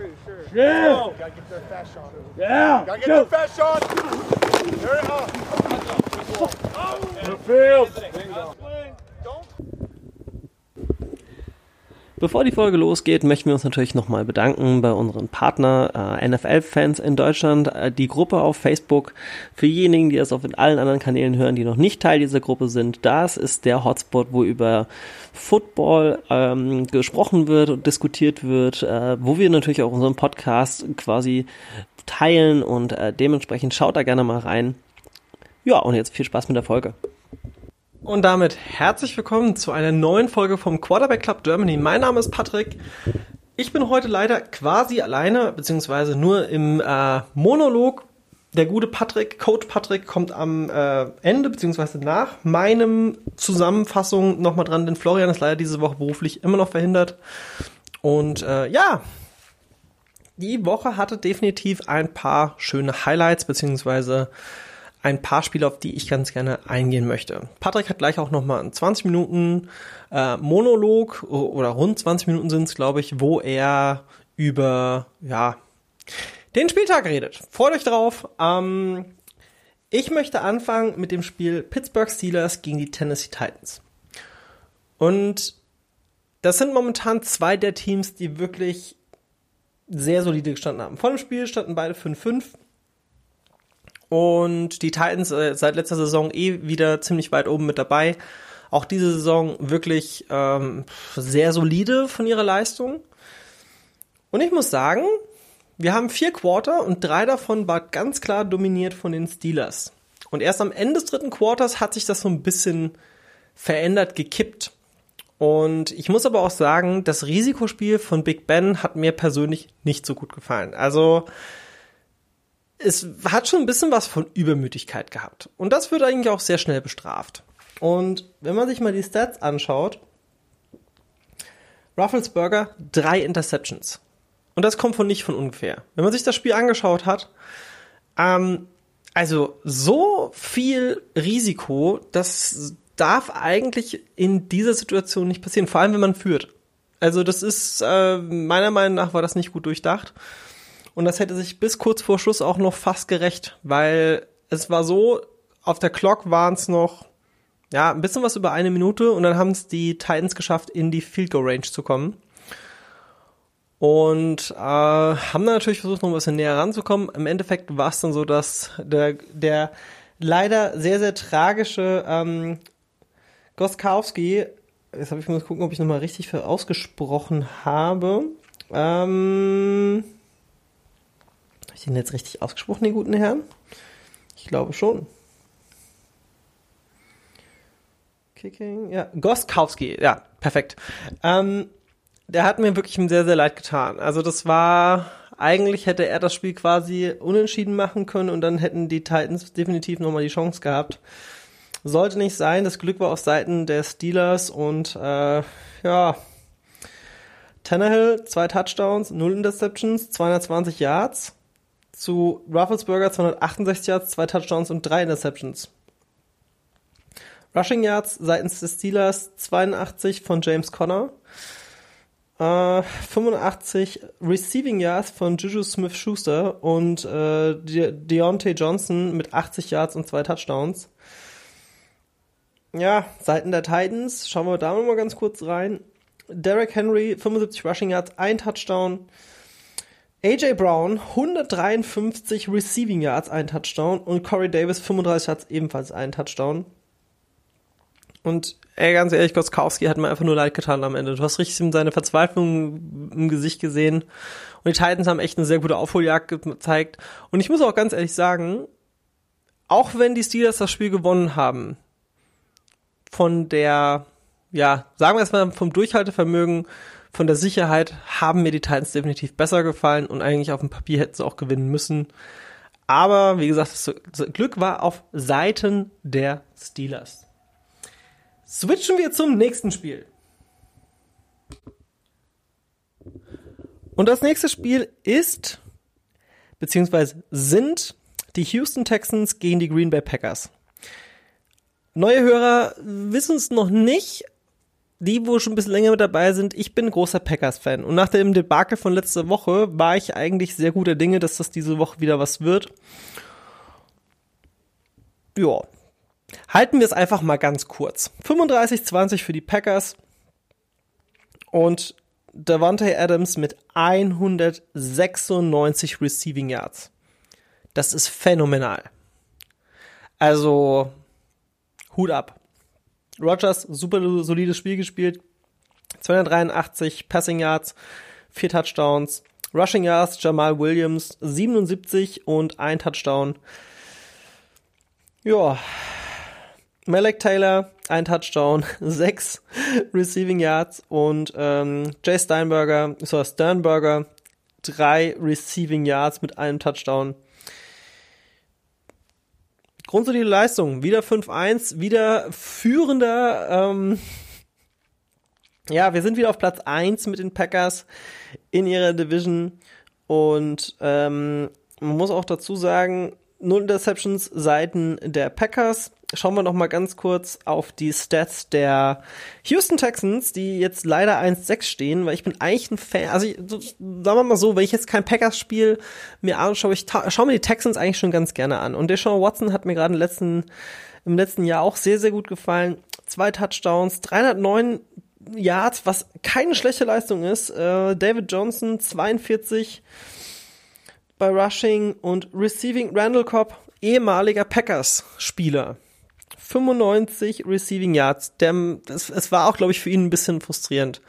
pretty sure. Yeah. Oh, gotta get their fast shot. Yeah. Gotta get Go. their fast shot. There it is. The field. Bevor die Folge losgeht, möchten wir uns natürlich nochmal bedanken bei unseren Partner äh, NFL-Fans in Deutschland, äh, die Gruppe auf Facebook. Für diejenigen, die das auf allen anderen Kanälen hören, die noch nicht Teil dieser Gruppe sind, das ist der Hotspot, wo über Football ähm, gesprochen wird und diskutiert wird, äh, wo wir natürlich auch unseren Podcast quasi teilen und äh, dementsprechend schaut da gerne mal rein. Ja, und jetzt viel Spaß mit der Folge. Und damit herzlich willkommen zu einer neuen Folge vom Quarterback Club Germany. Mein Name ist Patrick. Ich bin heute leider quasi alleine, beziehungsweise nur im äh, Monolog. Der gute Patrick, Coach Patrick, kommt am äh, Ende, beziehungsweise nach meinem Zusammenfassung nochmal dran, denn Florian ist leider diese Woche beruflich immer noch verhindert. Und äh, ja, die Woche hatte definitiv ein paar schöne Highlights, beziehungsweise ein paar Spiele, auf die ich ganz gerne eingehen möchte. Patrick hat gleich auch nochmal einen 20 Minuten äh, Monolog oder rund 20 Minuten sind es, glaube ich, wo er über ja den Spieltag redet. Freut euch drauf. Ähm, ich möchte anfangen mit dem Spiel Pittsburgh Steelers gegen die Tennessee Titans. Und das sind momentan zwei der Teams, die wirklich sehr solide gestanden haben. Vor dem Spiel standen beide 5-5. Und die Titans äh, seit letzter Saison eh wieder ziemlich weit oben mit dabei. Auch diese Saison wirklich ähm, sehr solide von ihrer Leistung. Und ich muss sagen, wir haben vier Quarter und drei davon war ganz klar dominiert von den Steelers. Und erst am Ende des dritten Quarters hat sich das so ein bisschen verändert, gekippt. Und ich muss aber auch sagen, das Risikospiel von Big Ben hat mir persönlich nicht so gut gefallen. Also es hat schon ein bisschen was von Übermütigkeit gehabt. Und das wird eigentlich auch sehr schnell bestraft. Und wenn man sich mal die Stats anschaut, Rufflesberger drei Interceptions. Und das kommt von nicht von ungefähr. Wenn man sich das Spiel angeschaut hat, ähm, also so viel Risiko, das darf eigentlich in dieser Situation nicht passieren, vor allem wenn man führt. Also das ist, äh, meiner Meinung nach war das nicht gut durchdacht. Und das hätte sich bis kurz vor Schluss auch noch fast gerecht, weil es war so, auf der Clock waren es noch, ja, ein bisschen was über eine Minute und dann haben es die Titans geschafft, in die Field Goal Range zu kommen. Und äh, haben dann natürlich versucht, noch ein bisschen näher ranzukommen. Im Endeffekt war es dann so, dass der, der leider sehr, sehr tragische ähm, Goskowski, jetzt habe ich mal gucken, ob ich nochmal richtig ausgesprochen habe. Ähm, ich den jetzt richtig ausgesprochen, den guten Herrn? Ich glaube schon. Kicking, ja, Goskowski, ja, perfekt. Ähm, der hat mir wirklich sehr, sehr leid getan. Also das war, eigentlich hätte er das Spiel quasi unentschieden machen können und dann hätten die Titans definitiv nochmal die Chance gehabt. Sollte nicht sein, das Glück war auf Seiten der Steelers und äh, ja, Tannehill, zwei Touchdowns, null Interceptions, 220 Yards zu Rufflesberger 268 Yards, zwei Touchdowns und drei Interceptions. Rushing Yards seitens des Steelers 82 von James Conner. Äh, 85 Receiving Yards von Juju Smith-Schuster und äh, De Deontay Johnson mit 80 Yards und zwei Touchdowns. Ja, Seiten der Titans, schauen wir da mal ganz kurz rein. Derrick Henry, 75 Rushing Yards, ein Touchdown. AJ Brown, 153 Receiving Yards, ein Touchdown. Und Corey Davis, 35 Yards, ebenfalls ein Touchdown. Und ey, ganz ehrlich, Goskowski hat mir einfach nur leid getan am Ende. Du hast richtig seine Verzweiflung im Gesicht gesehen. Und die Titans haben echt eine sehr gute Aufholjagd gezeigt. Und ich muss auch ganz ehrlich sagen, auch wenn die Steelers das Spiel gewonnen haben, von der, ja, sagen wir es mal, vom Durchhaltevermögen, von der Sicherheit haben mir die Titans definitiv besser gefallen und eigentlich auf dem Papier hätten sie auch gewinnen müssen. Aber wie gesagt, das Glück war auf Seiten der Steelers. Switchen wir zum nächsten Spiel. Und das nächste Spiel ist, beziehungsweise sind die Houston Texans gegen die Green Bay Packers. Neue Hörer wissen es noch nicht, die, wo schon ein bisschen länger mit dabei sind, ich bin großer Packers-Fan. Und nach dem Debakel von letzter Woche war ich eigentlich sehr guter Dinge, dass das diese Woche wieder was wird. Ja. Halten wir es einfach mal ganz kurz. 35-20 für die Packers. Und Davante Adams mit 196 Receiving Yards. Das ist phänomenal. Also, Hut ab. Rogers, super solides Spiel gespielt. 283 Passing Yards, 4 Touchdowns. Rushing Yards, Jamal Williams 77 und ein Touchdown. Ja. Malek Taylor, ein Touchdown, 6 Receiving Yards und ähm, Jay Steinberger, so Sternberger, 3 Receiving Yards mit einem Touchdown grundsolide Leistung. Wieder 5-1, wieder führender. Ähm, ja, wir sind wieder auf Platz 1 mit den Packers in ihrer Division. Und ähm, man muss auch dazu sagen, null Interceptions Seiten der Packers schauen wir noch mal ganz kurz auf die Stats der Houston Texans, die jetzt leider 1-6 stehen, weil ich bin eigentlich ein Fan, also ich, sagen wir mal so, wenn ich jetzt kein Packers-Spiel mir anschaue, ich schaue mir die Texans eigentlich schon ganz gerne an. Und Deshaun Watson hat mir gerade im letzten, im letzten Jahr auch sehr, sehr gut gefallen. Zwei Touchdowns, 309 Yards, was keine schlechte Leistung ist. Äh, David Johnson 42 bei Rushing und Receiving Randall Cobb, ehemaliger Packers-Spieler. 95 Receiving Yards. Der, es, es war auch, glaube ich, für ihn ein bisschen frustrierend.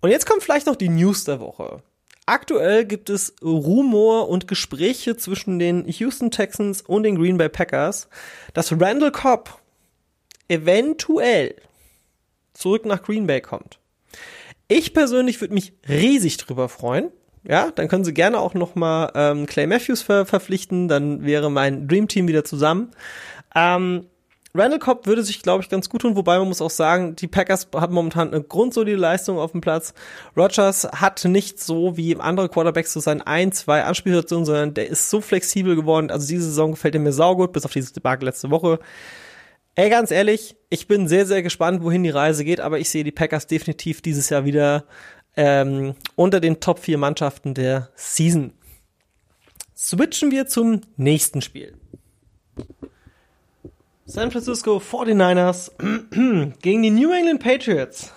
Und jetzt kommt vielleicht noch die News der Woche. Aktuell gibt es Rumor und Gespräche zwischen den Houston Texans und den Green Bay Packers, dass Randall Cobb eventuell zurück nach Green Bay kommt. Ich persönlich würde mich riesig drüber freuen. Ja, dann können sie gerne auch noch mal ähm, Clay Matthews ver verpflichten, dann wäre mein Dream Team wieder zusammen. Ähm, Randall Cobb würde sich, glaube ich, ganz gut tun, wobei man muss auch sagen, die Packers haben momentan eine grundsolide Leistung auf dem Platz. Rogers hat nicht so wie andere Quarterbacks so sein ein, zwei Anspielstation, sondern der ist so flexibel geworden. Also diese Saison gefällt mir saugut, bis auf dieses Debakel letzte Woche. Ey, ganz ehrlich, ich bin sehr, sehr gespannt, wohin die Reise geht, aber ich sehe die Packers definitiv dieses Jahr wieder ähm, unter den Top 4 Mannschaften der Season. Switchen wir zum nächsten Spiel. San Francisco 49ers gegen die New England Patriots.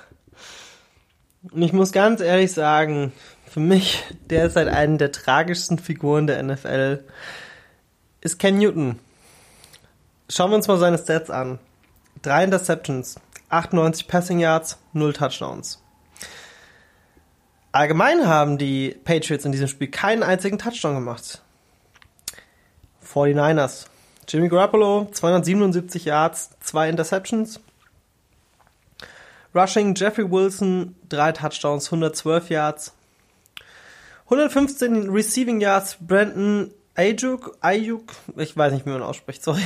Und ich muss ganz ehrlich sagen, für mich derzeit eine der tragischsten Figuren der NFL ist Ken Newton. Schauen wir uns mal seine Stats an. Drei Interceptions, 98 Passing Yards, 0 Touchdowns. Allgemein haben die Patriots in diesem Spiel keinen einzigen Touchdown gemacht. 49ers Jimmy Garoppolo, 277 Yards, zwei Interceptions. Rushing Jeffrey Wilson, drei Touchdowns, 112 Yards. 115 Receiving Yards Brandon Ayuk, Ayuk, ich weiß nicht, wie man ausspricht, sorry.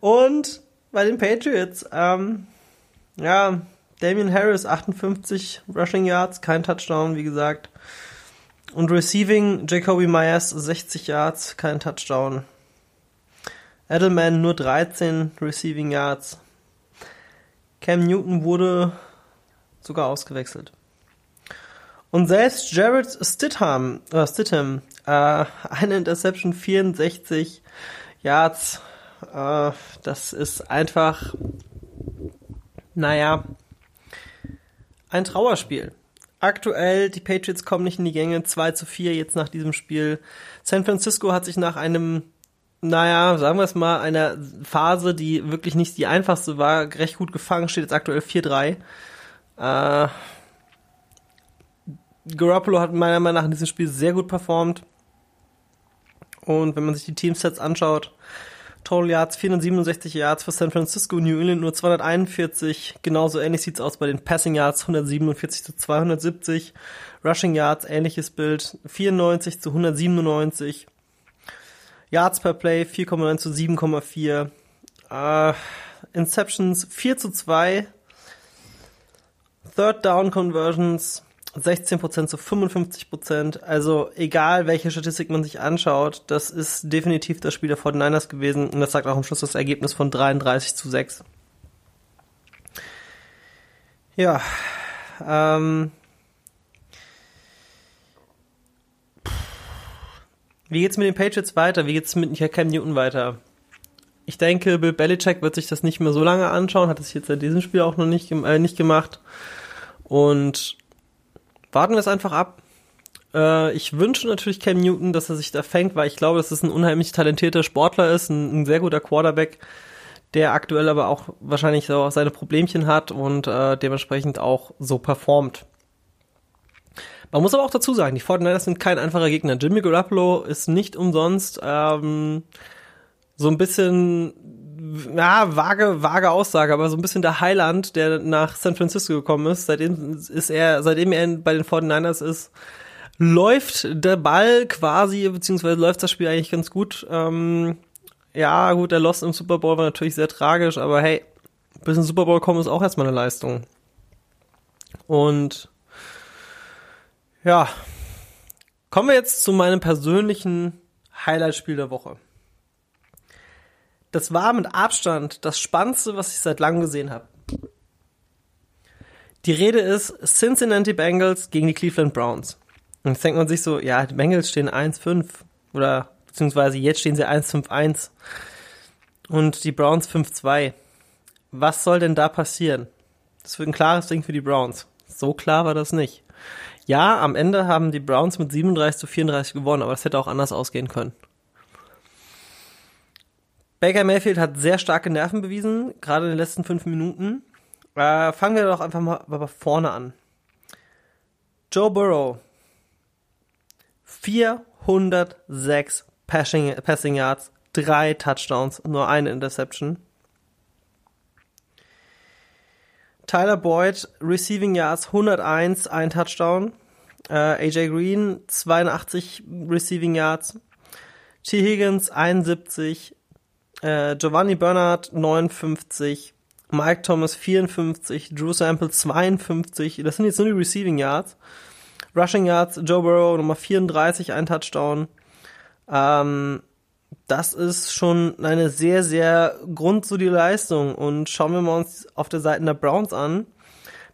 Und bei den Patriots, ähm, ja, Damian Harris, 58 Rushing Yards, kein Touchdown, wie gesagt. Und Receiving Jacoby Myers, 60 Yards, kein Touchdown. Edelman nur 13 Receiving Yards. Cam Newton wurde sogar ausgewechselt. Und selbst Jared Stidham, äh, Stidham, äh, eine Interception 64 Yards, äh, das ist einfach, naja, ein Trauerspiel. Aktuell, die Patriots kommen nicht in die Gänge, 2 zu 4 jetzt nach diesem Spiel. San Francisco hat sich nach einem naja, sagen wir es mal, einer Phase, die wirklich nicht die einfachste war, recht gut gefangen, steht jetzt aktuell 4-3. Äh, Garoppolo hat meiner Meinung nach in diesem Spiel sehr gut performt. Und wenn man sich die Teamsets anschaut, Total Yards 467 Yards für San Francisco, New England nur 241. Genauso ähnlich sieht's aus bei den Passing Yards 147 zu 270. Rushing Yards ähnliches Bild 94 zu 197. Yards per Play 4,9 zu 7,4. Uh, Inceptions 4 zu 2. Third Down Conversions 16% zu 55%. Also egal, welche Statistik man sich anschaut, das ist definitiv das Spiel der 49ers gewesen. Und das sagt auch am Schluss das Ergebnis von 33 zu 6. Ja, ähm, wie geht's mit den Patriots weiter? Wie geht's mit Cam Newton weiter? Ich denke, Bill Belichick wird sich das nicht mehr so lange anschauen, hat es jetzt in diesem Spiel auch noch nicht, äh, nicht gemacht. Und warten wir es einfach ab. Äh, ich wünsche natürlich Cam Newton, dass er sich da fängt, weil ich glaube, dass es ein unheimlich talentierter Sportler ist, ein, ein sehr guter Quarterback, der aktuell aber auch wahrscheinlich so seine Problemchen hat und äh, dementsprechend auch so performt. Man muss aber auch dazu sagen, die 49ers sind kein einfacher Gegner. Jimmy Garoppolo ist nicht umsonst ähm, so ein bisschen, ja, vage, vage Aussage, aber so ein bisschen der Highland, der nach San Francisco gekommen ist. Seitdem ist er, seitdem er bei den 49ers ist, läuft der Ball quasi, beziehungsweise läuft das Spiel eigentlich ganz gut. Ähm, ja, gut, der Lost im Super Bowl war natürlich sehr tragisch, aber hey, bis in Super Bowl kommen ist auch erstmal eine Leistung. Und ja, kommen wir jetzt zu meinem persönlichen Highlight-Spiel der Woche. Das war mit Abstand das Spannendste, was ich seit langem gesehen habe. Die Rede ist Cincinnati Bengals gegen die Cleveland Browns. Und jetzt denkt man sich so, ja, die Bengals stehen 1-5 oder beziehungsweise jetzt stehen sie 1-5-1 und die Browns 5-2. Was soll denn da passieren? Das wird ein klares Ding für die Browns. So klar war das nicht. Ja, am Ende haben die Browns mit 37 zu 34 gewonnen, aber das hätte auch anders ausgehen können. Baker Mayfield hat sehr starke Nerven bewiesen, gerade in den letzten fünf Minuten. Äh, fangen wir doch einfach mal vorne an. Joe Burrow 406 Passing, Passing Yards, drei Touchdowns, nur eine Interception. Tyler Boyd, Receiving Yards 101, ein Touchdown. Äh, AJ Green 82 Receiving Yards. T. Higgins 71. Äh, Giovanni Bernard 59. Mike Thomas 54. Drew Sample 52. Das sind jetzt nur die Receiving Yards. Rushing Yards, Joe Burrow Nummer 34, ein Touchdown. Ähm, das ist schon eine sehr, sehr grundsolide Leistung. Und schauen wir mal uns auf der Seite der Browns an.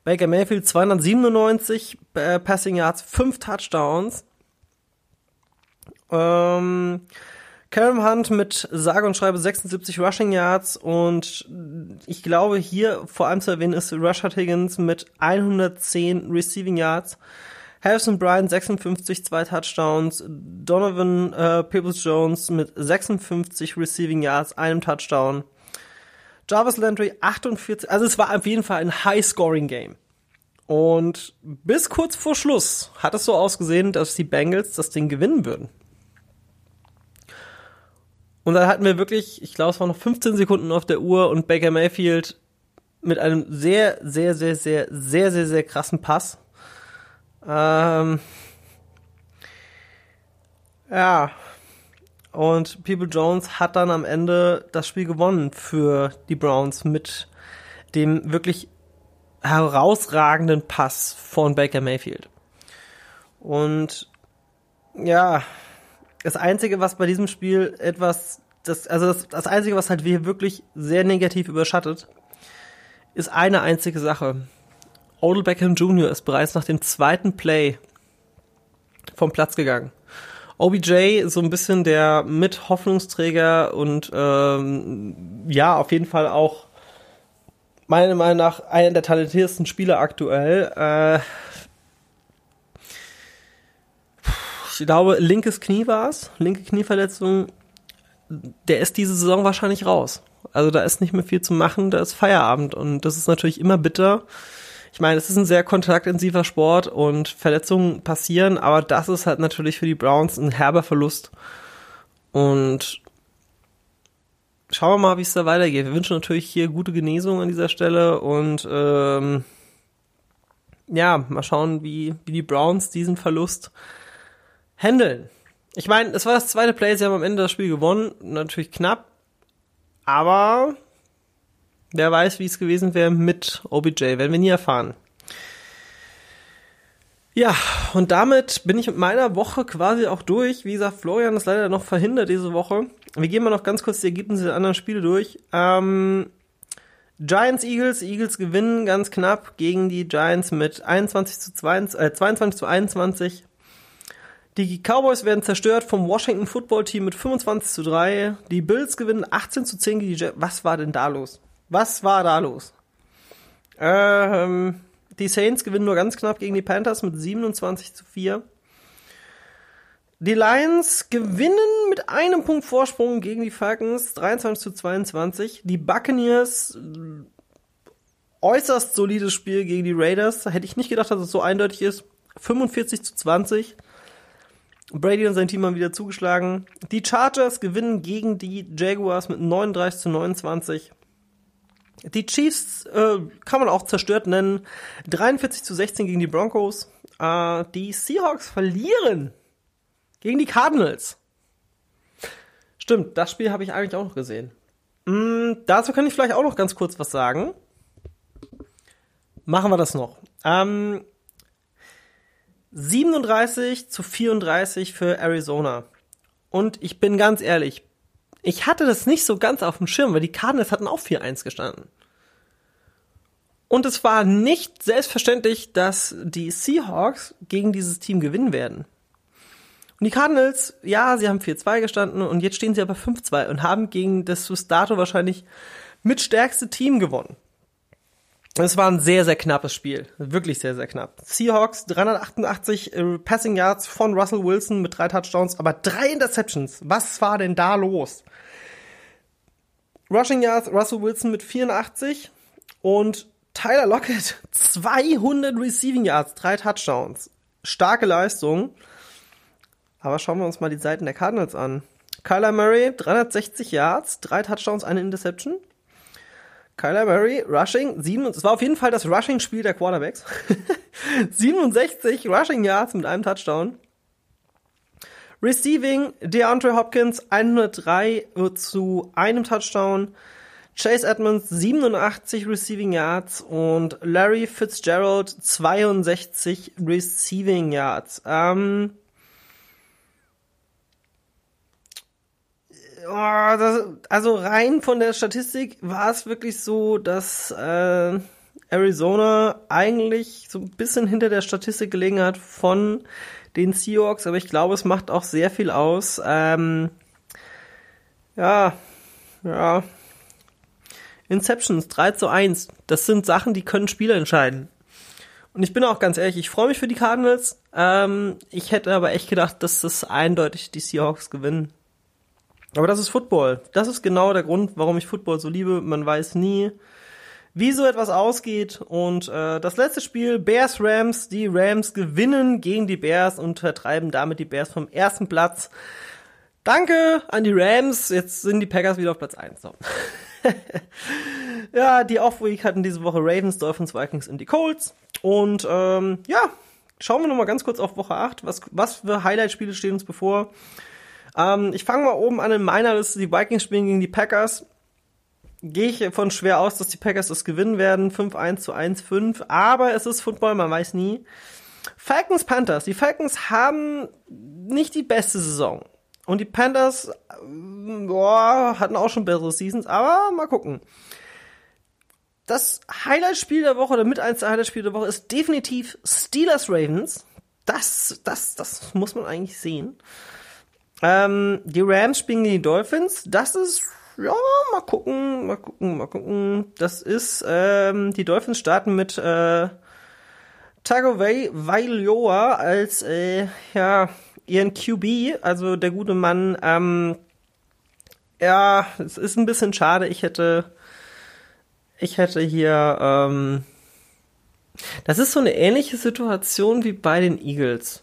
Baker Mayfield 297 äh, Passing Yards, 5 Touchdowns. Ähm, Karen Hunt mit sage und schreibe 76 Rushing Yards und ich glaube hier vor allem zu erwähnen ist Rashad Higgins mit 110 Receiving Yards. Harrison Bryant 56, zwei Touchdowns. Donovan äh, Peoples-Jones mit 56 Receiving Yards, einem Touchdown. Jarvis Landry 48. Also es war auf jeden Fall ein High-Scoring-Game. Und bis kurz vor Schluss hat es so ausgesehen, dass die Bengals das Ding gewinnen würden. Und dann hatten wir wirklich, ich glaube, es waren noch 15 Sekunden auf der Uhr und Baker Mayfield mit einem sehr, sehr, sehr, sehr, sehr, sehr, sehr krassen Pass ähm, ja. Und People Jones hat dann am Ende das Spiel gewonnen für die Browns mit dem wirklich herausragenden Pass von Baker Mayfield. Und ja, das Einzige, was bei diesem Spiel etwas, das, also das, das Einzige, was halt wirklich sehr negativ überschattet, ist eine einzige Sache. Odell Beckham Jr. ist bereits nach dem zweiten Play vom Platz gegangen. OBJ so ein bisschen der mit Hoffnungsträger und ähm, ja, auf jeden Fall auch meiner Meinung nach einer der talentiertesten Spieler aktuell. Äh, ich glaube, linkes Knie war es, linke Knieverletzung. Der ist diese Saison wahrscheinlich raus. Also da ist nicht mehr viel zu machen, da ist Feierabend und das ist natürlich immer bitter ich meine, es ist ein sehr kontaktintensiver Sport und Verletzungen passieren, aber das ist halt natürlich für die Browns ein herber Verlust. Und schauen wir mal, wie es da weitergeht. Wir wünschen natürlich hier gute Genesung an dieser Stelle und ähm, ja, mal schauen, wie, wie die Browns diesen Verlust handeln. Ich meine, es war das zweite Play, sie haben am Ende das Spiel gewonnen, natürlich knapp, aber Wer weiß, wie es gewesen wäre mit OBJ, werden wir nie erfahren. Ja, und damit bin ich mit meiner Woche quasi auch durch. Wie gesagt, Florian ist leider noch verhindert diese Woche. Wir gehen mal noch ganz kurz die Ergebnisse der anderen Spiele durch. Ähm, Giants Eagles, Eagles gewinnen ganz knapp gegen die Giants mit 21 zu 22, äh, 22 zu 21. Die Cowboys werden zerstört vom Washington Football Team mit 25 zu 3. Die Bills gewinnen 18 zu 10 gegen die Jets. Was war denn da los? Was war da los? Ähm, die Saints gewinnen nur ganz knapp gegen die Panthers mit 27 zu 4. Die Lions gewinnen mit einem Punkt Vorsprung gegen die Falcons 23 zu 22. Die Buccaneers äußerst solides Spiel gegen die Raiders. Hätte ich nicht gedacht, dass es so eindeutig ist. 45 zu 20. Brady und sein Team haben wieder zugeschlagen. Die Chargers gewinnen gegen die Jaguars mit 39 zu 29. Die Chiefs äh, kann man auch zerstört nennen. 43 zu 16 gegen die Broncos. Äh, die Seahawks verlieren gegen die Cardinals. Stimmt, das Spiel habe ich eigentlich auch noch gesehen. Mm, dazu kann ich vielleicht auch noch ganz kurz was sagen. Machen wir das noch. Ähm, 37 zu 34 für Arizona. Und ich bin ganz ehrlich, ich hatte das nicht so ganz auf dem Schirm, weil die Cardinals hatten auch 4-1 gestanden. Und es war nicht selbstverständlich, dass die Seahawks gegen dieses Team gewinnen werden. Und die Cardinals, ja, sie haben 4-2 gestanden und jetzt stehen sie aber 5-2 und haben gegen das bis dato wahrscheinlich mitstärkste Team gewonnen. Es war ein sehr, sehr knappes Spiel. Wirklich sehr, sehr knapp. Seahawks 388 äh, Passing Yards von Russell Wilson mit drei Touchdowns, aber drei Interceptions. Was war denn da los? Rushing Yards Russell Wilson mit 84 und Tyler Lockett 200 Receiving Yards, drei Touchdowns. Starke Leistung. Aber schauen wir uns mal die Seiten der Cardinals an. Kyler Murray 360 Yards, drei Touchdowns, eine Interception. Kyler Murray, Rushing, sieben, es war auf jeden Fall das Rushing-Spiel der Quarterbacks. 67 Rushing Yards mit einem Touchdown. Receiving, DeAndre Hopkins 103 zu einem Touchdown. Chase Edmonds 87 Receiving Yards und Larry Fitzgerald 62 Receiving Yards. Ähm, oh, das, also rein von der Statistik war es wirklich so, dass äh, Arizona eigentlich so ein bisschen hinter der Statistik gelegen hat von den Seahawks, aber ich glaube, es macht auch sehr viel aus. Ähm, ja, ja. Inceptions 3 zu 1. Das sind Sachen, die können Spieler entscheiden. Und ich bin auch ganz ehrlich, ich freue mich für die Cardinals. Ähm, ich hätte aber echt gedacht, dass das eindeutig die Seahawks gewinnen. Aber das ist Football. Das ist genau der Grund, warum ich Football so liebe. Man weiß nie, wie so etwas ausgeht. Und äh, das letzte Spiel, Bears Rams, die Rams gewinnen gegen die Bears und vertreiben damit die Bears vom ersten Platz. Danke an die Rams. Jetzt sind die Packers wieder auf Platz 1. So. ja, die Off-Week hatten diese Woche Ravens, Dolphins, Vikings und die Colts. Und ähm, ja, schauen wir nochmal ganz kurz auf Woche 8. Was, was für Highlight-Spiele stehen uns bevor? Ähm, ich fange mal oben an in meiner Liste. Die Vikings spielen gegen die Packers. Gehe ich von schwer aus, dass die Packers das gewinnen werden. 5-1 zu 1-5. Aber es ist Football, man weiß nie. Falcons Panthers. Die Falcons haben nicht die beste Saison. Und die Panthers boah, hatten auch schon bessere Seasons, aber mal gucken. Das Highlight-Spiel der Woche oder mit eins der Highlight-Spiele der Woche ist definitiv Steelers Ravens. Das, das, das muss man eigentlich sehen. Ähm, die Rams spielen gegen die Dolphins. Das ist, ja, mal gucken, mal gucken, mal gucken. Das ist, ähm, die Dolphins starten mit äh, Tagovailoa als, äh, ja, ihren QB, also der gute Mann. Ähm, ja, es ist ein bisschen schade. Ich hätte, ich hätte hier, ähm, das ist so eine ähnliche Situation wie bei den Eagles.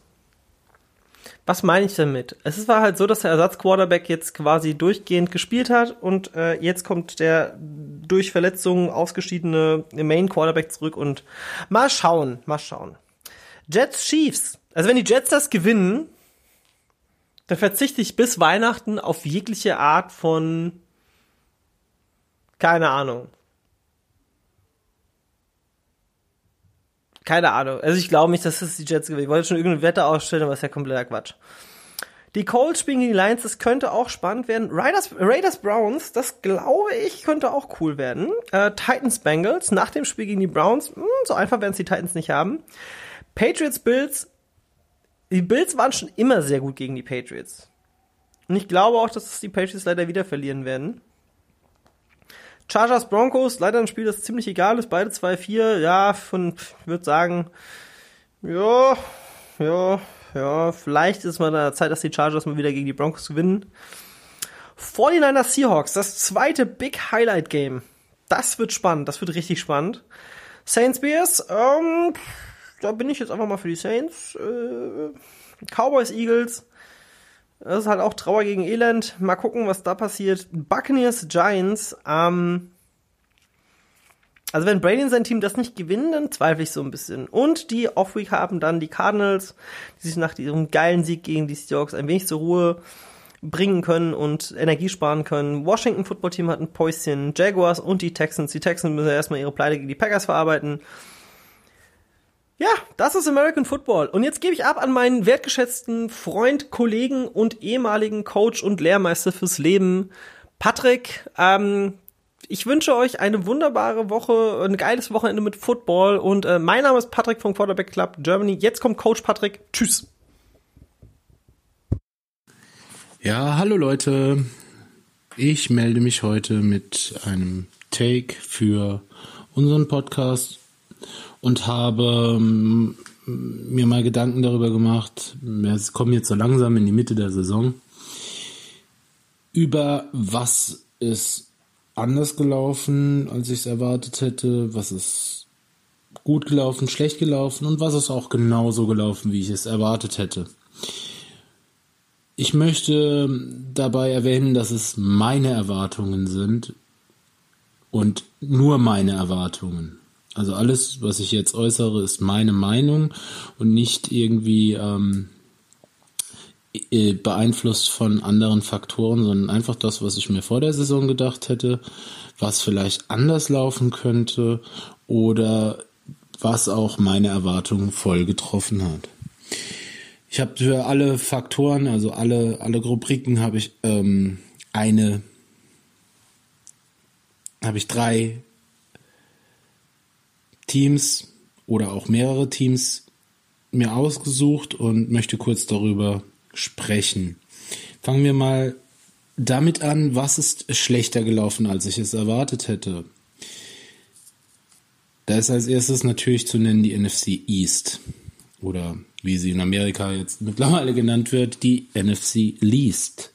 Was meine ich damit? Es war halt so, dass der Ersatzquarterback jetzt quasi durchgehend gespielt hat und äh, jetzt kommt der durch Verletzungen ausgeschiedene Main Quarterback zurück und mal schauen, mal schauen. Jets Chiefs. Also wenn die Jets das gewinnen, dann verzichte ich bis Weihnachten auf jegliche Art von keine Ahnung. Keine Ahnung. Also ich glaube nicht, dass es die Jets gewinnen. Ich wollte schon irgendeine Wette ausstellen, aber ist ja kompletter Quatsch. Die Colts spielen gegen die Lions, das könnte auch spannend werden. Raiders, Raiders Browns, das glaube ich, könnte auch cool werden. Äh, Titans Bengals, nach dem Spiel gegen die Browns, mh, hm, so einfach werden es die Titans nicht haben. Patriots Bills, die Bills waren schon immer sehr gut gegen die Patriots. Und ich glaube auch, dass die Patriots leider wieder verlieren werden. Chargers Broncos, leider ein Spiel, das ziemlich egal ist, beide 2-4, ja, von, ich würde sagen, ja, ja, ja, vielleicht ist mal der Zeit, dass die Chargers mal wieder gegen die Broncos gewinnen. 49ers Seahawks, das zweite Big Highlight Game. Das wird spannend, das wird richtig spannend. Saints Bears, ähm, da bin ich jetzt einfach mal für die Saints. Äh, Cowboys Eagles, das ist halt auch Trauer gegen Elend. Mal gucken, was da passiert. Buccaneers Giants, ähm, also wenn Brady und sein Team das nicht gewinnen, dann zweifle ich so ein bisschen. Und die Off-Week haben dann die Cardinals, die sich nach diesem geilen Sieg gegen die Seahawks ein wenig zur Ruhe bringen können und Energie sparen können. Washington Football Team hat ein Päuschen, Jaguars und die Texans. Die Texans müssen erstmal ihre Pleite gegen die Packers verarbeiten. Ja, das ist American Football. Und jetzt gebe ich ab an meinen wertgeschätzten Freund, Kollegen und ehemaligen Coach und Lehrmeister fürs Leben, Patrick. Ähm, ich wünsche euch eine wunderbare Woche, ein geiles Wochenende mit Football. Und äh, mein Name ist Patrick vom Quarterback Club Germany. Jetzt kommt Coach Patrick. Tschüss. Ja, hallo Leute. Ich melde mich heute mit einem Take für unseren Podcast und habe ähm, mir mal Gedanken darüber gemacht. Wir kommen jetzt so langsam in die Mitte der Saison. Über was ist anders gelaufen, als ich es erwartet hätte, was ist gut gelaufen, schlecht gelaufen und was ist auch genauso gelaufen, wie ich es erwartet hätte. Ich möchte dabei erwähnen, dass es meine Erwartungen sind und nur meine Erwartungen. Also alles, was ich jetzt äußere, ist meine Meinung und nicht irgendwie ähm, äh, beeinflusst von anderen Faktoren, sondern einfach das, was ich mir vor der Saison gedacht hätte, was vielleicht anders laufen könnte oder was auch meine Erwartungen voll getroffen hat. Ich habe für alle Faktoren, also alle, alle Rubriken, habe ich ähm, eine, habe ich drei Teams oder auch mehrere Teams mir ausgesucht und möchte kurz darüber sprechen. Fangen wir mal damit an, was ist schlechter gelaufen, als ich es erwartet hätte. Da ist als erstes natürlich zu nennen die NFC East oder wie sie in Amerika jetzt mittlerweile genannt wird, die NFC Least.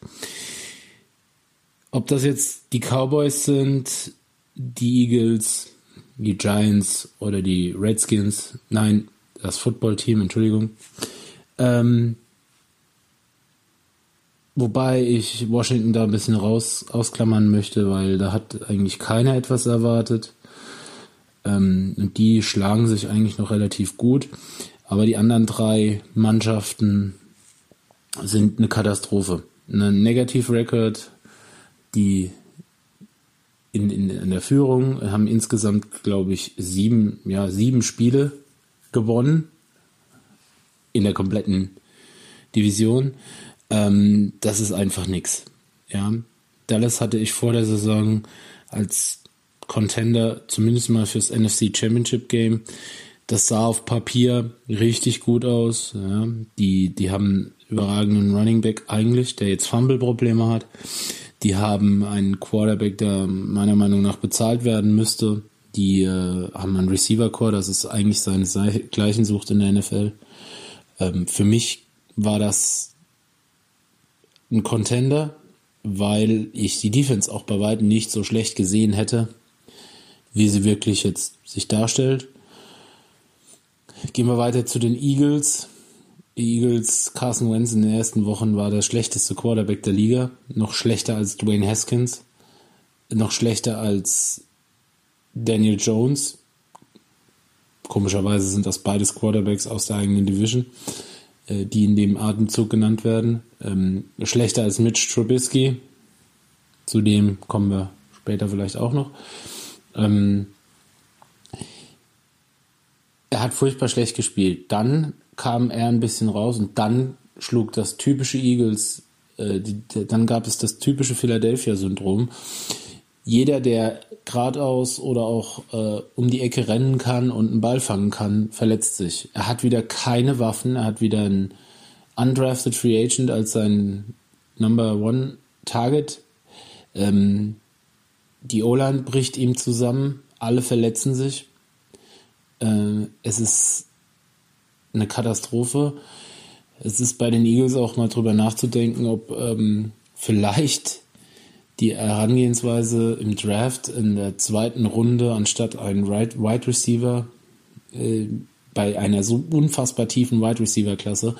Ob das jetzt die Cowboys sind, die Eagles, die Giants oder die Redskins, nein, das Footballteam, Entschuldigung, ähm, Wobei ich Washington da ein bisschen raus ausklammern möchte, weil da hat eigentlich keiner etwas erwartet. Ähm, und die schlagen sich eigentlich noch relativ gut. Aber die anderen drei Mannschaften sind eine Katastrophe. Eine Negative Record, die in, in, in der Führung haben insgesamt, glaube ich, sieben, ja, sieben Spiele gewonnen in der kompletten Division. Ähm, das ist einfach nix. Ja, Dallas hatte ich vor der Saison als Contender zumindest mal fürs NFC Championship Game. Das sah auf Papier richtig gut aus. Ja, die, die haben überragenden Running Back eigentlich, der jetzt Fumble-Probleme hat. Die haben einen Quarterback, der meiner Meinung nach bezahlt werden müsste. Die äh, haben einen Receiver-Core, das ist eigentlich seinesgleichen sucht in der NFL. Ähm, für mich war das ein Contender, weil ich die Defense auch bei weitem nicht so schlecht gesehen hätte, wie sie wirklich jetzt sich darstellt. Gehen wir weiter zu den Eagles. Eagles, Carson Wentz in den ersten Wochen war der schlechteste Quarterback der Liga. Noch schlechter als Dwayne Haskins. Noch schlechter als Daniel Jones. Komischerweise sind das beides Quarterbacks aus der eigenen Division. Äh, die in dem Atemzug genannt werden. Ähm, schlechter als Mitch Trubisky. Zu dem kommen wir später vielleicht auch noch. Ähm, er hat furchtbar schlecht gespielt. Dann kam er ein bisschen raus und dann schlug das typische Eagles, äh, die, dann gab es das typische Philadelphia-Syndrom. Jeder, der geradeaus oder auch äh, um die Ecke rennen kann und einen Ball fangen kann, verletzt sich. Er hat wieder keine Waffen, er hat wieder einen undrafted Free Agent als sein Number One Target. Ähm, die O-Line bricht ihm zusammen, alle verletzen sich. Äh, es ist eine Katastrophe. Es ist bei den Eagles auch mal drüber nachzudenken, ob ähm, vielleicht die Herangehensweise im Draft in der zweiten Runde anstatt einen Wide Receiver äh, bei einer so unfassbar tiefen Wide Receiver Klasse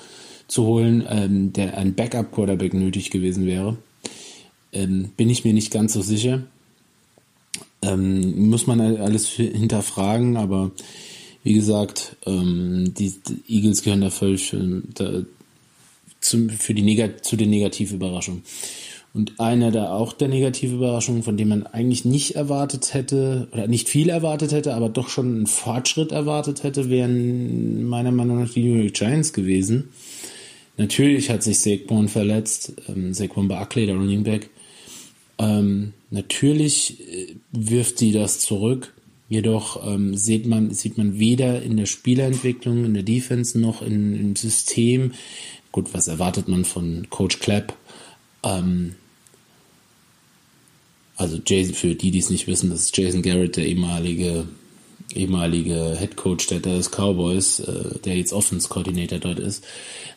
zu holen, ähm, der ein Backup Quarterback nötig gewesen wäre. Ähm, bin ich mir nicht ganz so sicher. Ähm, muss man alles hinterfragen, aber wie gesagt, ähm, die, die, Eagles gehören da völlig da, zum, für die Negat zu den Negativüberraschungen. Und einer der auch der negative Überraschungen, von dem man eigentlich nicht erwartet hätte, oder nicht viel erwartet hätte, aber doch schon einen Fortschritt erwartet hätte, wären meiner Meinung nach die New York Giants gewesen. Natürlich hat sich Saquon verletzt, ähm, Saquon Barkley, der Running Back. Ähm, natürlich äh, wirft sie das zurück. Jedoch ähm, sieht, man, sieht man weder in der Spielerentwicklung, in der Defense noch in, im System. Gut, was erwartet man von Coach Clapp? Ähm, also Jason, für die, die es nicht wissen, das ist Jason Garrett, der ehemalige, ehemalige Head Coach der Dallas Cowboys, äh, der jetzt Offense Coordinator dort ist.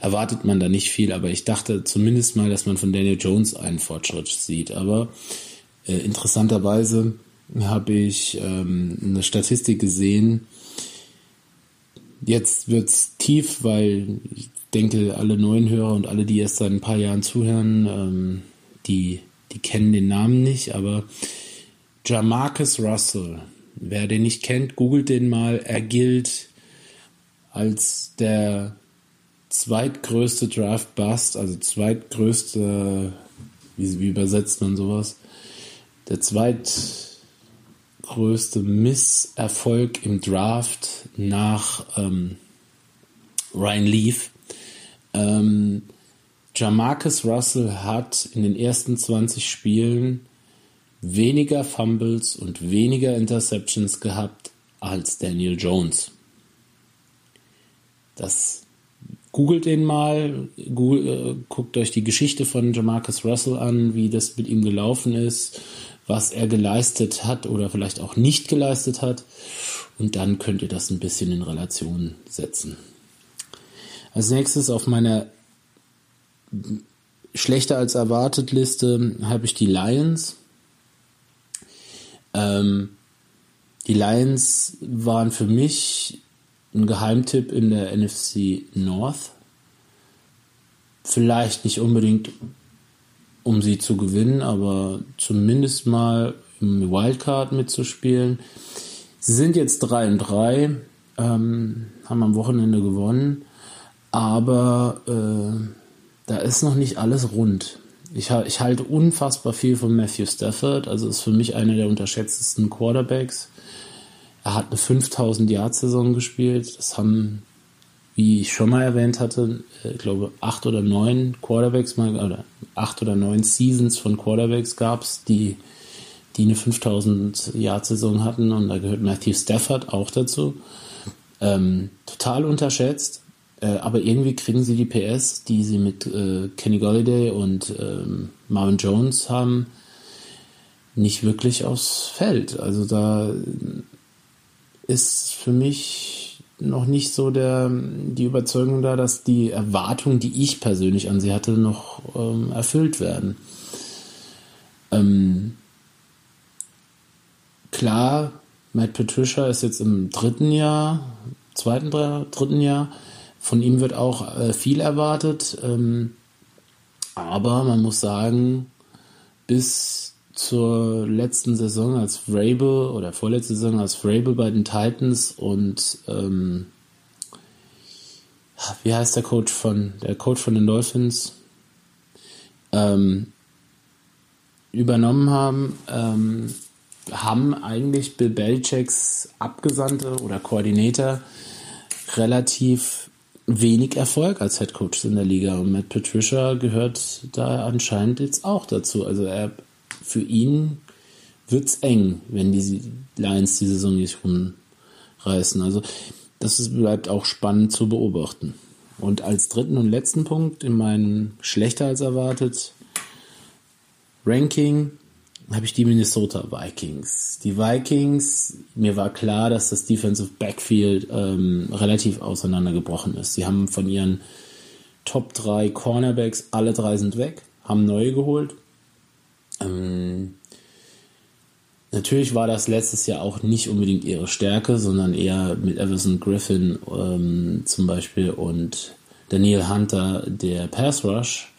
Erwartet man da nicht viel, aber ich dachte zumindest mal, dass man von Daniel Jones einen Fortschritt sieht. Aber äh, interessanterweise habe ich ähm, eine Statistik gesehen. Jetzt wird's tief, weil ich denke, alle neuen Hörer und alle, die erst seit ein paar Jahren zuhören, ähm, die die kennen den Namen nicht, aber Jamarcus Russell, wer den nicht kennt, googelt den mal. Er gilt als der zweitgrößte Draft Bust, also zweitgrößte, wie, wie übersetzt man sowas? Der zweitgrößte Misserfolg im Draft nach ähm, Ryan Leaf. Ähm, Jamarcus Russell hat in den ersten 20 Spielen weniger Fumbles und weniger Interceptions gehabt als Daniel Jones. Das googelt den mal, Google, äh, guckt euch die Geschichte von Jamarcus Russell an, wie das mit ihm gelaufen ist, was er geleistet hat oder vielleicht auch nicht geleistet hat. Und dann könnt ihr das ein bisschen in Relation setzen. Als nächstes auf meiner schlechter als erwartet Liste habe ich die Lions. Ähm, die Lions waren für mich ein Geheimtipp in der NFC North. Vielleicht nicht unbedingt, um sie zu gewinnen, aber zumindest mal im Wildcard mitzuspielen. Sie sind jetzt 3 und 3, ähm, haben am Wochenende gewonnen, aber äh, da ist noch nicht alles rund. Ich, ich halte unfassbar viel von Matthew Stafford, also ist für mich einer der unterschätztesten Quarterbacks. Er hat eine 5000 Yard Saison gespielt. Das haben, wie ich schon mal erwähnt hatte, äh, ich glaube acht oder neun Quarterbacks oder acht oder neun Seasons von Quarterbacks gab es, die die eine 5000 Yard Saison hatten und da gehört Matthew Stafford auch dazu. Ähm, total unterschätzt. Äh, aber irgendwie kriegen sie die PS, die sie mit äh, Kenny Golliday und ähm, Marvin Jones haben, nicht wirklich aufs Feld. Also da ist für mich noch nicht so der, die Überzeugung da, dass die Erwartungen, die ich persönlich an sie hatte, noch ähm, erfüllt werden. Ähm, klar, Matt Patricia ist jetzt im dritten Jahr, zweiten, dritten Jahr von ihm wird auch äh, viel erwartet. Ähm, aber man muss sagen, bis zur letzten Saison als Vrabel oder vorletzte Saison als Vrabel bei den Titans und ähm, wie heißt der Coach von der Coach von den Dolphins ähm, übernommen haben, ähm, haben eigentlich Bill Belichicks Abgesandte oder Koordinator relativ wenig Erfolg als Head Coach in der Liga und Matt Patricia gehört da anscheinend jetzt auch dazu. Also er, für ihn wird's eng, wenn die Lions die Saison nicht rumreißen. Also das bleibt auch spannend zu beobachten. Und als dritten und letzten Punkt in meinem schlechter als erwartet Ranking habe ich die Minnesota Vikings. Die Vikings, mir war klar, dass das Defensive Backfield ähm, relativ auseinandergebrochen ist. Sie haben von ihren Top 3 Cornerbacks, alle drei sind weg, haben neue geholt. Ähm, natürlich war das letztes Jahr auch nicht unbedingt ihre Stärke, sondern eher mit Everson Griffin ähm, zum Beispiel und Daniel Hunter der Pass Rush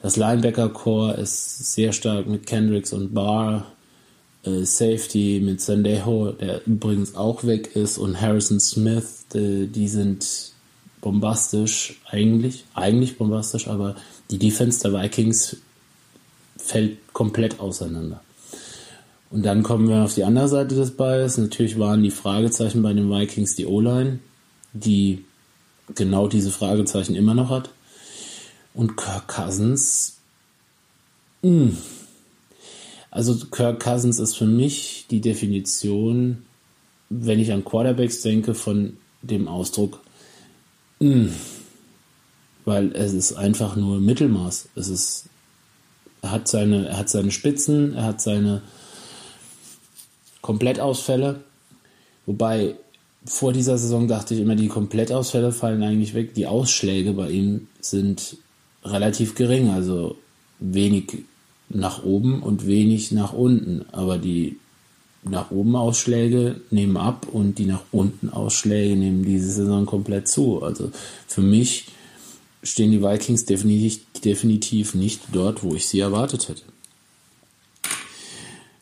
das Linebacker-Core ist sehr stark mit Kendricks und Barr. Äh, Safety mit Sandejo, der übrigens auch weg ist, und Harrison Smith, die, die sind bombastisch, eigentlich, eigentlich bombastisch, aber die Defense der Vikings fällt komplett auseinander. Und dann kommen wir auf die andere Seite des Balls. Natürlich waren die Fragezeichen bei den Vikings die O-Line, die genau diese Fragezeichen immer noch hat. Und Kirk Cousins, mh. Hm. also Kirk Cousins ist für mich die Definition, wenn ich an Quarterbacks denke, von dem Ausdruck, mh. Hm. weil es ist einfach nur Mittelmaß. Es ist, er hat seine, er hat seine Spitzen, er hat seine Komplettausfälle, wobei vor dieser Saison dachte ich immer, die Komplettausfälle fallen eigentlich weg. Die Ausschläge bei ihm sind relativ gering, also wenig nach oben und wenig nach unten. Aber die nach oben Ausschläge nehmen ab und die nach unten Ausschläge nehmen diese Saison komplett zu. Also für mich stehen die Vikings definitiv, definitiv nicht dort, wo ich sie erwartet hätte.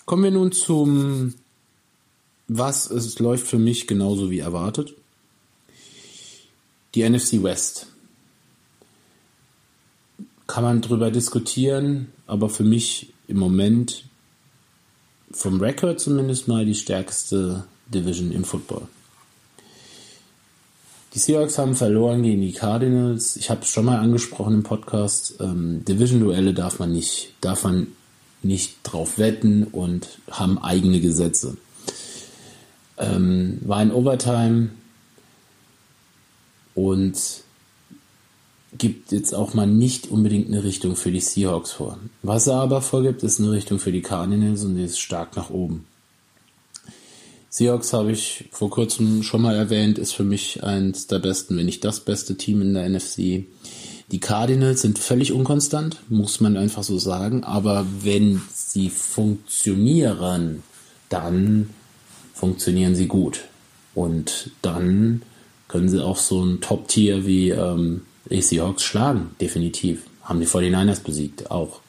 Kommen wir nun zum, was es läuft für mich genauso wie erwartet. Die NFC West kann man drüber diskutieren, aber für mich im Moment vom Record zumindest mal die stärkste Division im Football. Die Seahawks haben verloren gegen die Cardinals. Ich habe es schon mal angesprochen im Podcast. Ähm, Division-Duelle darf man nicht, darf man nicht drauf wetten und haben eigene Gesetze. Ähm, war in Overtime und gibt jetzt auch mal nicht unbedingt eine Richtung für die Seahawks vor. Was er aber vorgibt, ist eine Richtung für die Cardinals und die ist stark nach oben. Seahawks habe ich vor kurzem schon mal erwähnt, ist für mich eins der besten, wenn nicht das beste Team in der NFC. Die Cardinals sind völlig unkonstant, muss man einfach so sagen, aber wenn sie funktionieren, dann funktionieren sie gut. Und dann können sie auch so ein Top-Tier wie ähm, die Seahawks schlagen, definitiv. Haben die 49ers besiegt, auch.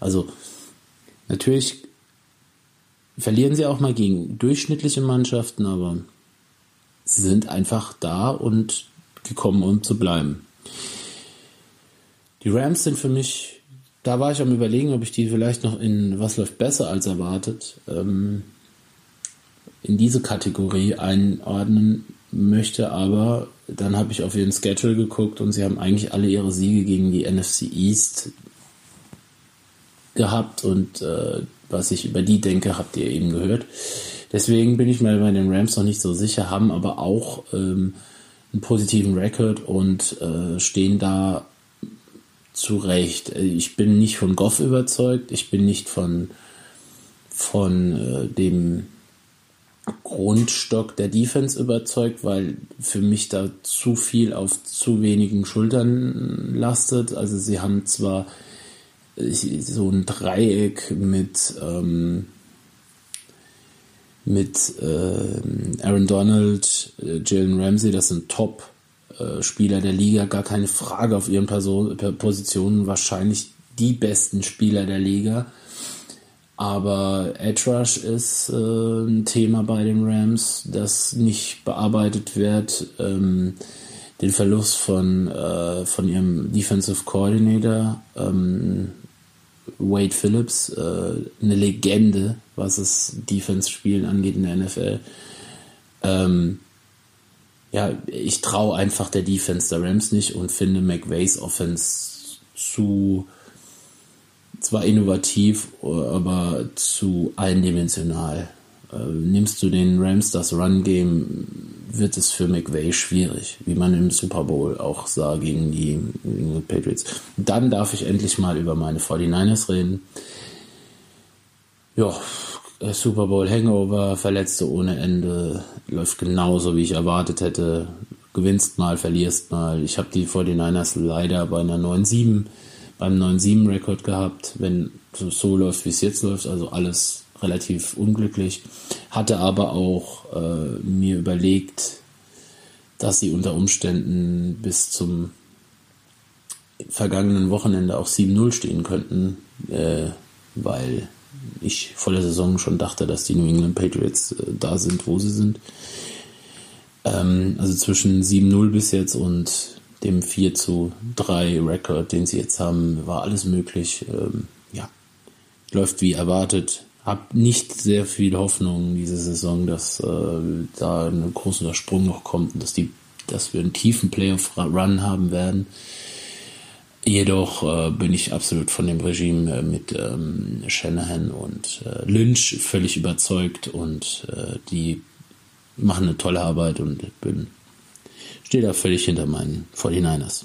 Also, natürlich verlieren sie auch mal gegen durchschnittliche Mannschaften, aber sie sind einfach da und gekommen, um zu bleiben. Die Rams sind für mich, da war ich am überlegen, ob ich die vielleicht noch in was läuft besser als erwartet, ähm, in diese Kategorie einordnen möchte, aber dann habe ich auf ihren Schedule geguckt und sie haben eigentlich alle ihre Siege gegen die NFC East gehabt und äh, was ich über die denke, habt ihr eben gehört. Deswegen bin ich mir bei den Rams noch nicht so sicher, haben aber auch ähm, einen positiven Rekord und äh, stehen da zurecht. Ich bin nicht von Goff überzeugt, ich bin nicht von, von äh, dem Grundstock der Defense überzeugt, weil für mich da zu viel auf zu wenigen Schultern lastet. Also sie haben zwar so ein Dreieck mit ähm, mit äh, Aaron Donald, äh, Jalen Ramsey, das sind Top äh, der Liga, gar keine Frage auf ihren Person, Positionen, wahrscheinlich die besten Spieler der Liga. Aber Edge Rush ist äh, ein Thema bei den Rams, das nicht bearbeitet wird. Ähm, den Verlust von, äh, von ihrem Defensive Coordinator ähm, Wade Phillips, äh, eine Legende, was das Defense-Spielen angeht in der NFL. Ähm, ja, ich traue einfach der Defense der Rams nicht und finde McVays Offense zu zwar innovativ, aber zu eindimensional. Äh, nimmst du den Rams das Run-Game, wird es für McVay schwierig, wie man im Super Bowl auch sah gegen die, gegen die Patriots. Dann darf ich endlich mal über meine 49ers reden. Ja, Super Bowl Hangover, Verletzte ohne Ende, läuft genauso wie ich erwartet hätte. Gewinnst mal, verlierst mal. Ich habe die 49ers leider bei einer 9-7, beim 9-7-Rekord gehabt, wenn so, so läuft, wie es jetzt läuft, also alles relativ unglücklich. Hatte aber auch äh, mir überlegt, dass sie unter Umständen bis zum vergangenen Wochenende auch 7-0 stehen könnten, äh, weil ich vor der Saison schon dachte, dass die New England Patriots äh, da sind, wo sie sind. Ähm, also zwischen 7-0 bis jetzt und dem 4 zu 3 Rekord, den sie jetzt haben, war alles möglich. Ähm, ja, läuft wie erwartet. Hab nicht sehr viel Hoffnung diese Saison, dass äh, da ein großer Sprung noch kommt und dass die, dass wir einen tiefen Playoff-Run haben werden. Jedoch äh, bin ich absolut von dem Regime äh, mit ähm, Shanahan und äh, Lynch völlig überzeugt und äh, die machen eine tolle Arbeit und bin stehe da völlig hinter meinen 49ers.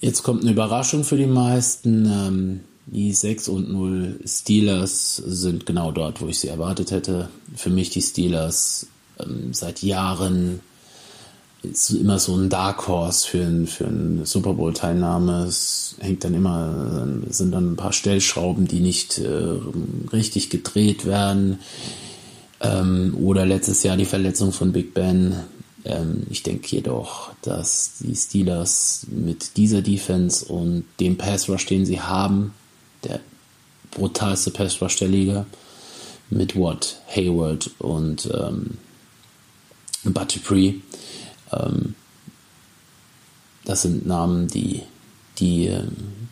Jetzt kommt eine Überraschung für die meisten. Ähm, die 6 und 0 Steelers sind genau dort, wo ich sie erwartet hätte. Für mich die Steelers ähm, seit Jahren immer so ein Dark Horse für, ein, für eine Super Bowl Teilnahme. Es hängt dann immer, sind dann ein paar Stellschrauben, die nicht äh, richtig gedreht werden. Ähm, oder letztes Jahr die Verletzung von Big Ben. Ähm, ich denke jedoch, dass die Steelers mit dieser Defense und dem Pass Rush, den sie haben, der brutalste Pass Rush der Liga, mit Watt, Hayward und ähm, Buttipree, ähm, das sind Namen, die, die,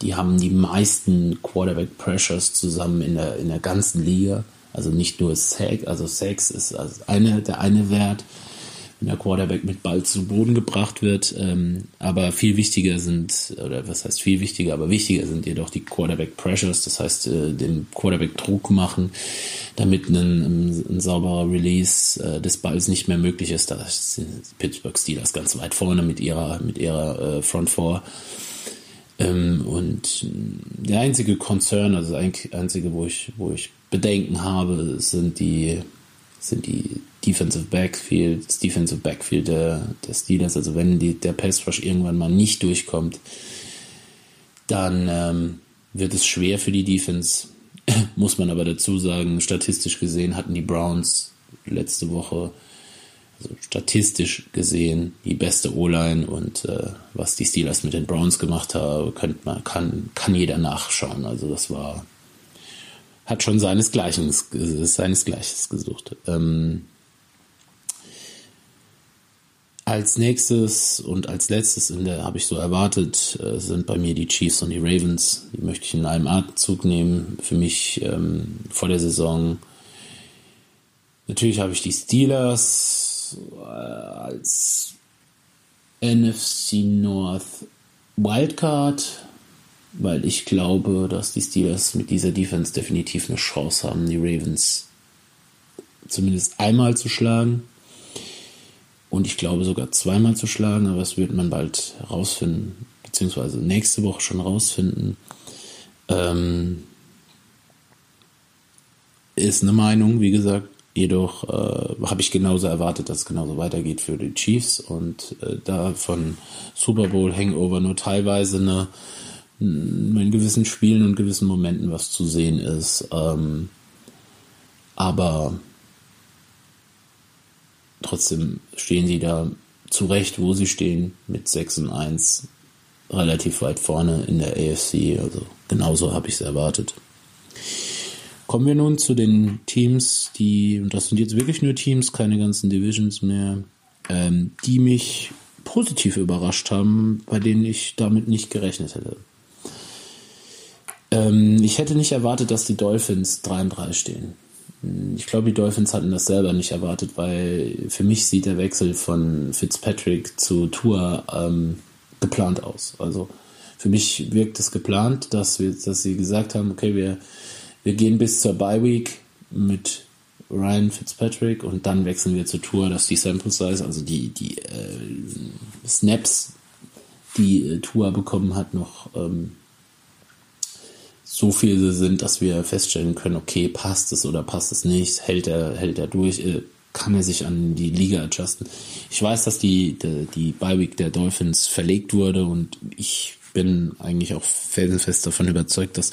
die haben die meisten Quarterback Pressures zusammen in der, in der ganzen Liga. Also nicht nur Sack, also Sacks ist also eine, der eine Wert, der Quarterback mit Ball zu Boden gebracht wird. Ähm, aber viel wichtiger sind, oder was heißt viel wichtiger, aber wichtiger sind jedoch die Quarterback Pressures, das heißt äh, den Quarterback Druck machen, damit ein, ein, ein sauberer Release äh, des Balls nicht mehr möglich ist. Da sind Pittsburgh Steelers ganz weit vorne mit ihrer, mit ihrer äh, Front Four. Ähm, und der einzige Concern, also das einzige, wo ich, wo ich Bedenken habe, sind die, sind die Defensive Backfield, das Defensive Backfield der, der Steelers. Also wenn die, der Pass Rush irgendwann mal nicht durchkommt, dann ähm, wird es schwer für die Defense. Muss man aber dazu sagen, statistisch gesehen hatten die Browns letzte Woche, also statistisch gesehen, die beste O-Line und äh, was die Steelers mit den Browns gemacht haben, könnte man, kann, kann jeder nachschauen. Also das war, hat schon seinesgleichen, seinesgleiches gesucht. Ähm, als nächstes und als letztes in der habe ich so erwartet, äh, sind bei mir die Chiefs und die Ravens. Die möchte ich in einem Atemzug nehmen. Für mich ähm, vor der Saison. Natürlich habe ich die Steelers äh, als NFC North Wildcard, weil ich glaube, dass die Steelers mit dieser Defense definitiv eine Chance haben, die Ravens zumindest einmal zu schlagen und ich glaube sogar zweimal zu schlagen, aber das wird man bald rausfinden, beziehungsweise nächste Woche schon rausfinden. Ähm, ist eine Meinung, wie gesagt, jedoch äh, habe ich genauso erwartet, dass es genauso weitergeht für die Chiefs und äh, da von Super Bowl Hangover nur teilweise eine, in gewissen Spielen und gewissen Momenten was zu sehen ist. Ähm, aber Trotzdem stehen sie da zurecht, wo sie stehen, mit 6 und 1 relativ weit vorne in der AFC. Also genauso habe ich es erwartet. Kommen wir nun zu den Teams, die, und das sind jetzt wirklich nur Teams, keine ganzen Divisions mehr, ähm, die mich positiv überrascht haben, bei denen ich damit nicht gerechnet hätte. Ähm, ich hätte nicht erwartet, dass die Dolphins 3 und 3 stehen ich glaube, die Dolphins hatten das selber nicht erwartet, weil für mich sieht der Wechsel von Fitzpatrick zu Tour ähm, geplant aus. Also für mich wirkt es geplant, dass wir, dass sie gesagt haben, okay, wir, wir gehen bis zur Bye Week mit Ryan Fitzpatrick und dann wechseln wir zur Tour, dass die Sample Size, also die, die äh, Snaps, die äh, Tour bekommen hat, noch ähm, so viele sind, dass wir feststellen können, okay, passt es oder passt es nicht, hält er, hält er durch, äh, kann er sich an die Liga adjusten. Ich weiß, dass die, die, die Bye-Week der Dolphins verlegt wurde und ich bin eigentlich auch felsenfest davon überzeugt, dass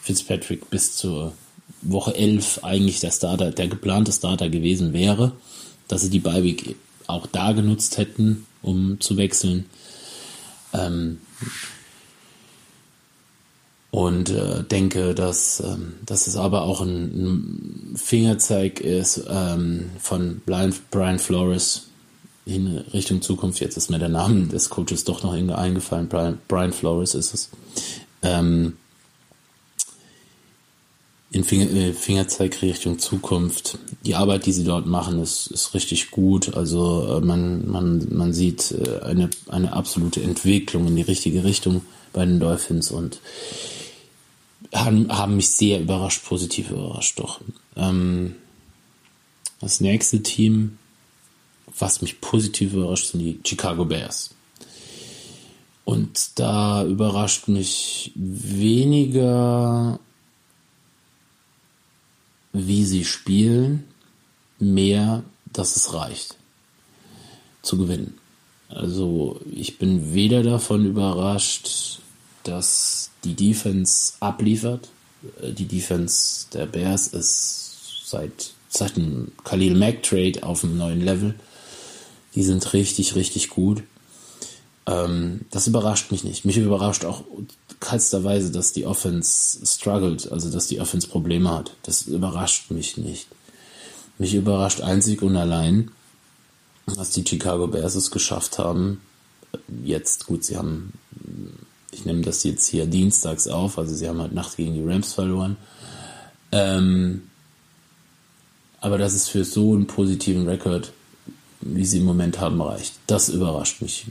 Fitzpatrick bis zur Woche 11 eigentlich der Starter, der geplante Starter gewesen wäre, dass sie die Bye-Week auch da genutzt hätten, um zu wechseln. Ähm, und äh, denke, dass, ähm, dass es aber auch ein, ein Fingerzeig ist ähm, von Brian, Brian Flores in Richtung Zukunft. Jetzt ist mir der Name des Coaches doch noch eingefallen. Brian, Brian Flores ist es. Ähm, in Finger, äh, Fingerzeig Richtung Zukunft. Die Arbeit, die sie dort machen, ist, ist richtig gut. Also äh, man, man, man sieht äh, eine, eine absolute Entwicklung in die richtige Richtung bei den Dolphins und haben, haben mich sehr überrascht, positiv überrascht doch. Ähm, das nächste Team, was mich positiv überrascht, sind die Chicago Bears. Und da überrascht mich weniger, wie sie spielen, mehr, dass es reicht zu gewinnen. Also ich bin weder davon überrascht, dass die Defense abliefert. Äh, die Defense der Bears ist seit, seit dem Khalil Mack Trade auf einem neuen Level. Die sind richtig, richtig gut. Ähm, das überrascht mich nicht. Mich überrascht auch keinsterweise, dass die Offense struggelt, also dass die Offense Probleme hat. Das überrascht mich nicht. Mich überrascht einzig und allein, dass die Chicago Bears es geschafft haben. Jetzt, gut, sie haben ich nehme das jetzt hier dienstags auf, also sie haben halt Nacht gegen die Rams verloren. Ähm, aber dass es für so einen positiven Rekord, wie sie im Moment haben, reicht, das überrascht mich.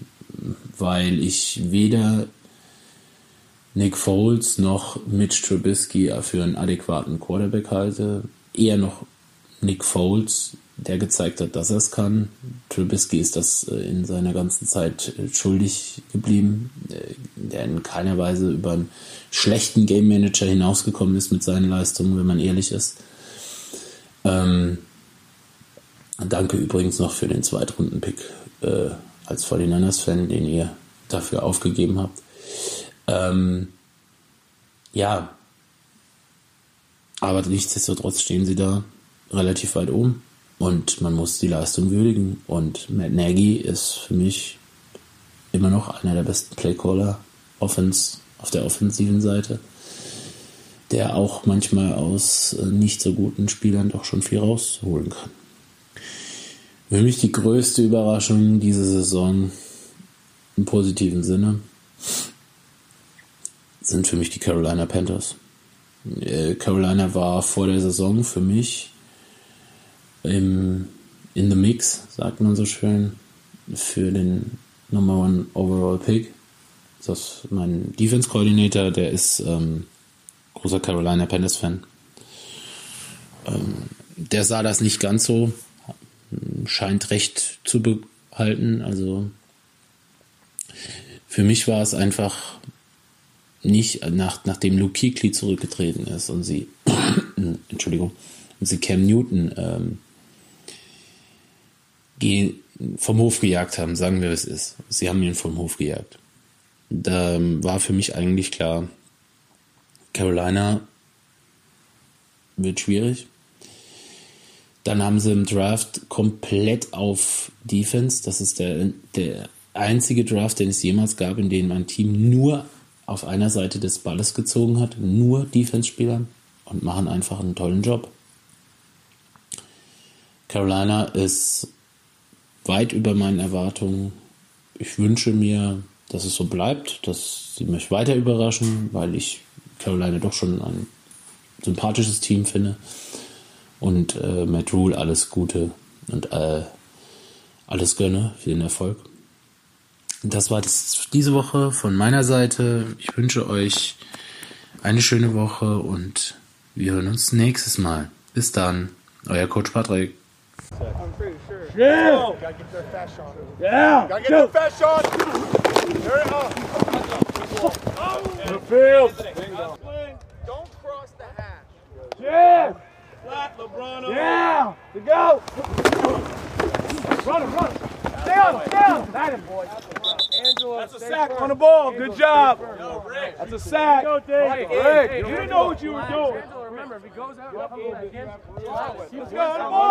Weil ich weder Nick Foles noch Mitch Trubisky für einen adäquaten Quarterback halte, eher noch Nick Foles der gezeigt hat, dass er es kann. Trubisky ist das äh, in seiner ganzen Zeit äh, schuldig geblieben, äh, der in keiner Weise über einen schlechten Game Manager hinausgekommen ist mit seinen Leistungen, wenn man ehrlich ist. Ähm, danke übrigens noch für den Zweitrunden-Pick äh, als 49ers-Fan, den ihr dafür aufgegeben habt. Ähm, ja, aber nichtsdestotrotz stehen sie da relativ weit oben und man muss die Leistung würdigen. Und Matt Nagy ist für mich immer noch einer der besten Playcaller Offense, auf der offensiven Seite, der auch manchmal aus äh, nicht so guten Spielern doch schon viel rausholen kann. Für mich die größte Überraschung diese Saison im positiven Sinne sind für mich die Carolina Panthers. Äh, Carolina war vor der Saison für mich im, in the mix, sagt man so schön, für den Number One Overall Pick. Das ist mein Defense Coordinator, der ist ähm, großer Carolina Panthers Fan. Ähm, der sah das nicht ganz so, scheint recht zu behalten. Also für mich war es einfach nicht, nach, nachdem Luke Kuechly zurückgetreten ist und sie, Entschuldigung, und sie Cam Newton ähm, vom Hof gejagt haben, sagen wir, es ist. Sie haben ihn vom Hof gejagt. Da war für mich eigentlich klar, Carolina wird schwierig. Dann haben sie im Draft komplett auf Defense. Das ist der, der einzige Draft, den es jemals gab, in dem ein Team nur auf einer Seite des Balles gezogen hat, nur Defense-Spielern und machen einfach einen tollen Job. Carolina ist weit über meinen Erwartungen. Ich wünsche mir, dass es so bleibt, dass sie mich weiter überraschen, weil ich Carolina doch schon ein sympathisches Team finde Und äh, Matt Rule alles Gute und äh, alles gönne für den Erfolg. Das war das diese Woche von meiner Seite. Ich wünsche euch eine schöne Woche und wir hören uns nächstes Mal. Bis dann, euer Coach Patrick. I'm pretty sure. Yeah. Gotta get their fast shot. Yeah. Gotta get their fast shot. There it is. The field. Don't cross the hash. Yeah. Flat, LeBron. Yeah. To go. Run him, run him. Stay on him, stay on him. That him, boy. That's a sack on the ball. Good job. That's a sack. Rick, you didn't know what you were doing. Remember, if he goes out, Let's go on the ball.